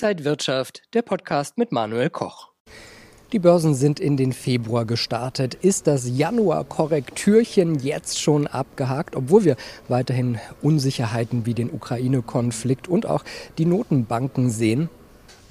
Inside Wirtschaft, der Podcast mit Manuel Koch. Die Börsen sind in den Februar gestartet. Ist das Januar-Korrektürchen jetzt schon abgehakt, obwohl wir weiterhin Unsicherheiten wie den Ukraine-Konflikt und auch die Notenbanken sehen?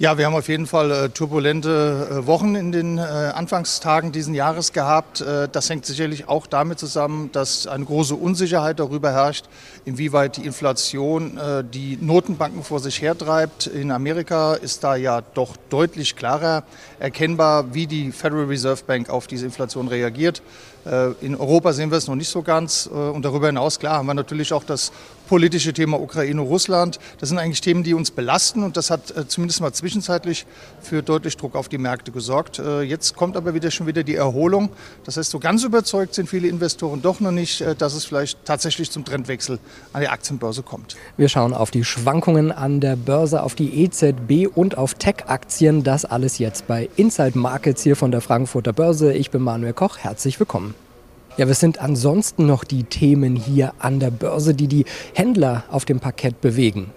Ja, wir haben auf jeden Fall äh, turbulente äh, Wochen in den äh, Anfangstagen diesen Jahres gehabt. Das hängt sicherlich auch damit zusammen, dass eine große Unsicherheit darüber herrscht, inwieweit die Inflation die Notenbanken vor sich hertreibt. In Amerika ist da ja doch deutlich klarer erkennbar, wie die Federal Reserve Bank auf diese Inflation reagiert. Äh, in Europa sehen wir es noch nicht so ganz. Und darüber hinaus, klar, haben wir natürlich auch das politische Thema Ukraine-Russland. Das sind eigentlich Themen, die uns belasten und das hat äh, zumindest mal zwischenzeitlich für deutlich Druck auf die Märkte gesorgt. Äh, jetzt kommt aber wieder schon wieder die Erholung. Das heißt, so ganz überzeugt sind viele Investoren doch noch nicht, äh, dass es vielleicht tatsächlich zum Trendwechsel an die Aktienbörse kommt. Wir schauen auf die Schwankungen an der Börse, auf die EZB und auf Tech-Aktien. Das alles jetzt bei Inside Markets hier von der Frankfurter Börse. Ich bin Manuel Koch. Herzlich willkommen. Ja, was sind ansonsten noch die Themen hier an der Börse, die die Händler auf dem Parkett bewegen?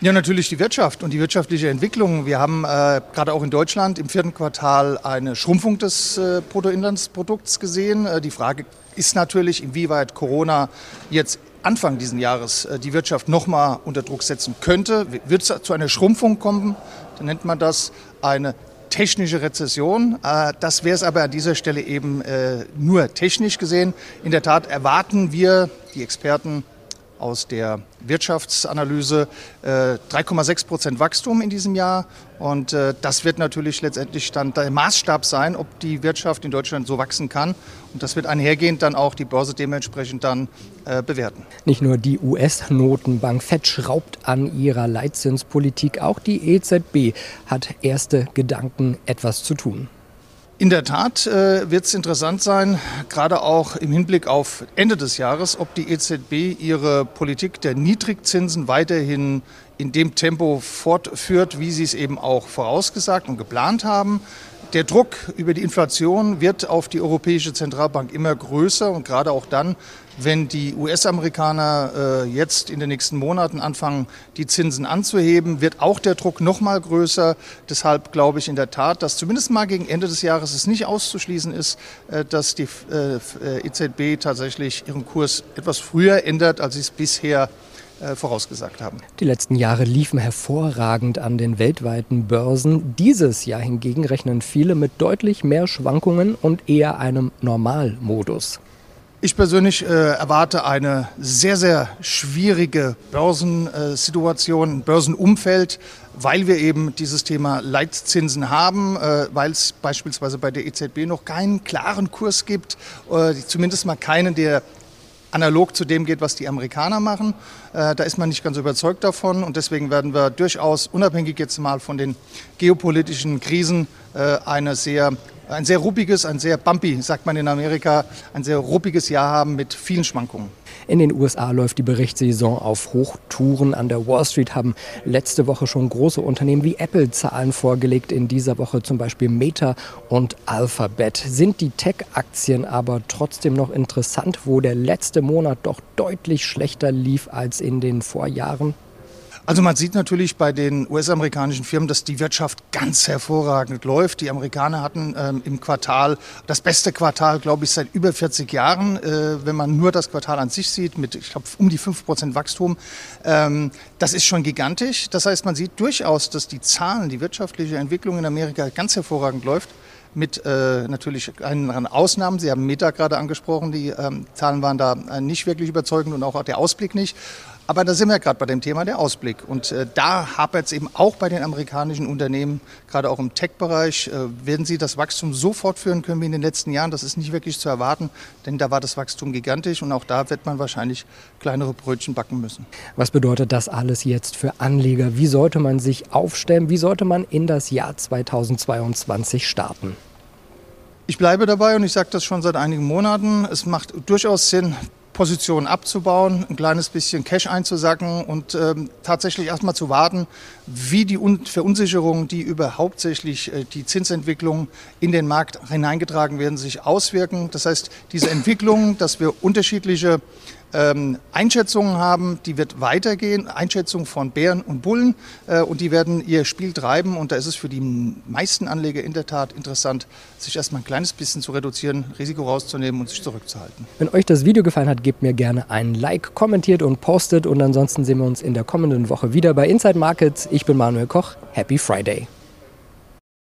Ja, natürlich die Wirtschaft und die wirtschaftliche Entwicklung. Wir haben äh, gerade auch in Deutschland im vierten Quartal eine Schrumpfung des äh, Bruttoinlandsprodukts gesehen. Äh, die Frage ist natürlich, inwieweit Corona jetzt Anfang dieses Jahres äh, die Wirtschaft nochmal unter Druck setzen könnte. Wird es zu einer Schrumpfung kommen, dann nennt man das eine technische Rezession. Äh, das wäre es aber an dieser Stelle eben äh, nur technisch gesehen. In der Tat erwarten wir, die Experten, aus der Wirtschaftsanalyse 3,6 äh, Prozent Wachstum in diesem Jahr. Und äh, das wird natürlich letztendlich dann der Maßstab sein, ob die Wirtschaft in Deutschland so wachsen kann. Und das wird einhergehend dann auch die Börse dementsprechend dann äh, bewerten. Nicht nur die US-Notenbank FED schraubt an ihrer Leitzinspolitik, auch die EZB hat erste Gedanken, etwas zu tun. In der Tat äh, wird es interessant sein, gerade auch im Hinblick auf Ende des Jahres, ob die EZB ihre Politik der Niedrigzinsen weiterhin in dem Tempo fortführt, wie sie es eben auch vorausgesagt und geplant haben. Der Druck über die Inflation wird auf die Europäische Zentralbank immer größer und gerade auch dann, wenn die US-Amerikaner äh, jetzt in den nächsten Monaten anfangen, die Zinsen anzuheben, wird auch der Druck noch mal größer. Deshalb glaube ich in der Tat, dass zumindest mal gegen Ende des Jahres es nicht auszuschließen ist, äh, dass die äh, EZB tatsächlich ihren Kurs etwas früher ändert, als sie es bisher äh, vorausgesagt haben. Die letzten Jahre liefen hervorragend an den weltweiten Börsen. Dieses Jahr hingegen rechnen viele mit deutlich mehr Schwankungen und eher einem Normalmodus. Ich persönlich äh, erwarte eine sehr, sehr schwierige Börsensituation, Börsenumfeld, weil wir eben dieses Thema Leitzinsen haben, äh, weil es beispielsweise bei der EZB noch keinen klaren Kurs gibt, äh, zumindest mal keinen, der analog zu dem geht, was die Amerikaner machen. Äh, da ist man nicht ganz überzeugt davon und deswegen werden wir durchaus, unabhängig jetzt mal von den geopolitischen Krisen, äh, eine sehr ein sehr ruppiges, ein sehr bumpy, sagt man in Amerika, ein sehr ruppiges Jahr haben mit vielen Schwankungen. In den USA läuft die Berichtssaison auf Hochtouren. An der Wall Street haben letzte Woche schon große Unternehmen wie Apple Zahlen vorgelegt. In dieser Woche zum Beispiel Meta und Alphabet. Sind die Tech-Aktien aber trotzdem noch interessant, wo der letzte Monat doch deutlich schlechter lief als in den Vorjahren? Also man sieht natürlich bei den US-amerikanischen Firmen, dass die Wirtschaft ganz hervorragend läuft. Die Amerikaner hatten ähm, im Quartal das beste Quartal, glaube ich, seit über 40 Jahren, äh, wenn man nur das Quartal an sich sieht, mit, ich glaube, um die 5% Wachstum. Ähm, das ist schon gigantisch. Das heißt, man sieht durchaus, dass die Zahlen, die wirtschaftliche Entwicklung in Amerika ganz hervorragend läuft mit äh, natürlich anderen Ausnahmen. Sie haben Meta gerade angesprochen, die ähm, Zahlen waren da äh, nicht wirklich überzeugend und auch der Ausblick nicht. Aber da sind wir gerade bei dem Thema der Ausblick. Und äh, da hapert es eben auch bei den amerikanischen Unternehmen, gerade auch im Tech-Bereich. Äh, werden sie das Wachstum so fortführen können wie in den letzten Jahren? Das ist nicht wirklich zu erwarten, denn da war das Wachstum gigantisch und auch da wird man wahrscheinlich kleinere Brötchen backen müssen. Was bedeutet das alles jetzt für Anleger? Wie sollte man sich aufstellen? Wie sollte man in das Jahr 2022 starten? Ich bleibe dabei und ich sage das schon seit einigen Monaten. Es macht durchaus Sinn, Positionen abzubauen, ein kleines bisschen Cash einzusacken und ähm, tatsächlich erstmal zu warten, wie die Verunsicherungen, die über hauptsächlich äh, die Zinsentwicklung in den Markt hineingetragen werden, sich auswirken. Das heißt, diese Entwicklung, dass wir unterschiedliche ähm, Einschätzungen haben, die wird weitergehen, Einschätzungen von Bären und Bullen äh, und die werden ihr Spiel treiben und da ist es für die meisten Anleger in der Tat interessant, sich erstmal ein kleines bisschen zu reduzieren, Risiko rauszunehmen und sich zurückzuhalten. Wenn euch das Video gefallen hat, gebt mir gerne ein Like, kommentiert und postet und ansonsten sehen wir uns in der kommenden Woche wieder bei Inside Markets. Ich bin Manuel Koch. Happy Friday.